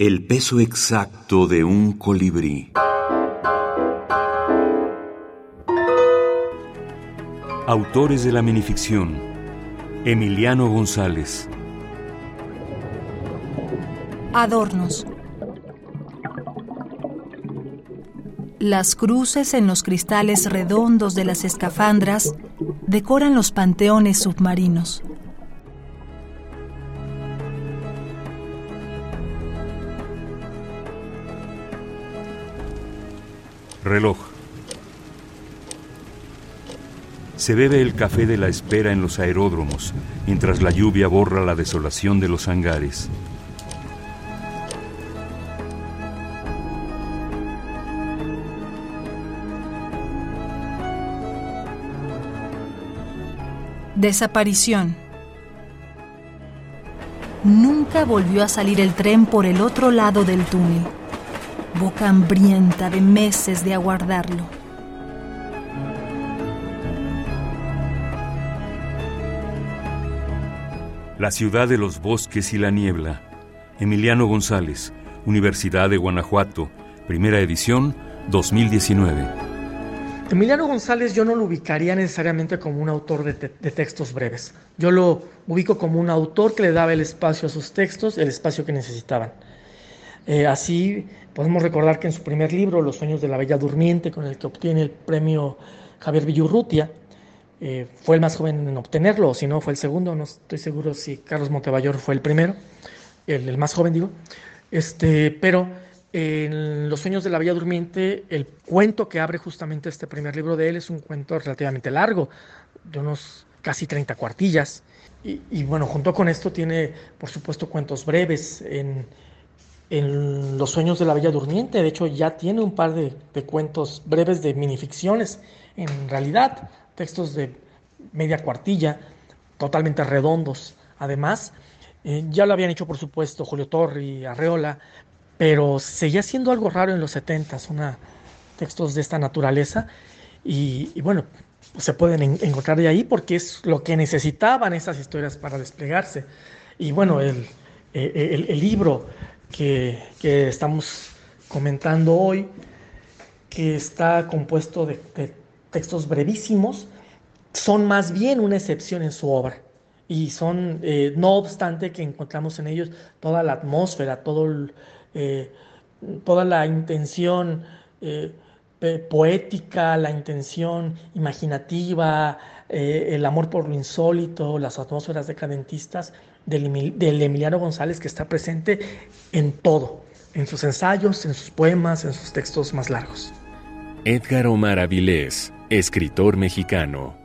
El peso exacto de un colibrí. Autores de la minificción. Emiliano González. Adornos. Las cruces en los cristales redondos de las escafandras decoran los panteones submarinos. Reloj. Se bebe el café de la espera en los aeródromos, mientras la lluvia borra la desolación de los hangares. Desaparición. Nunca volvió a salir el tren por el otro lado del túnel, boca hambrienta de meses de aguardarlo. La ciudad de los bosques y la niebla. Emiliano González, Universidad de Guanajuato, primera edición, 2019. Emiliano González yo no lo ubicaría necesariamente como un autor de, textos breves. Yo lo ubico como un autor que le daba el espacio a sus textos, el espacio que necesitaban. Eh, así podemos recordar que en su primer libro, Los sueños de la Bella Durmiente, con el que obtiene el premio Javier Villurrutia, eh, fue el más joven en obtenerlo, o si no, fue el segundo, no estoy seguro si Carlos Montebayor fue el primero, el, más joven digo, este, pero en Los sueños de la Bella Durmiente, el cuento que abre justamente este primer libro de él es un cuento relativamente largo, de unos casi 30 cuartillas. Y, bueno, junto con esto tiene, por supuesto, cuentos breves en, Los sueños de la Bella Durmiente. De hecho, ya tiene un par de, cuentos breves de minificciones, en realidad, textos de media cuartilla, totalmente redondos. Además, eh, ya lo habían hecho, por supuesto, Julio Torri, Arreola, pero seguía siendo algo raro en los 70 una textos de esta naturaleza y, bueno, se pueden encontrar de ahí porque es lo que necesitaban esas historias para desplegarse. Y bueno, el, el, libro que, que, estamos comentando hoy, que está compuesto de, textos brevísimos, son más bien una excepción en su obra. Y son, eh, no obstante, que encontramos en ellos toda la atmósfera, todo el, eh, toda la intención eh, poética, la intención imaginativa, eh, el amor por lo insólito, las atmósferas decadentistas del, del Emiliano González que está presente en todo, en sus ensayos, en sus poemas, en sus textos más largos. Edgar Omar Avilés, escritor mexicano.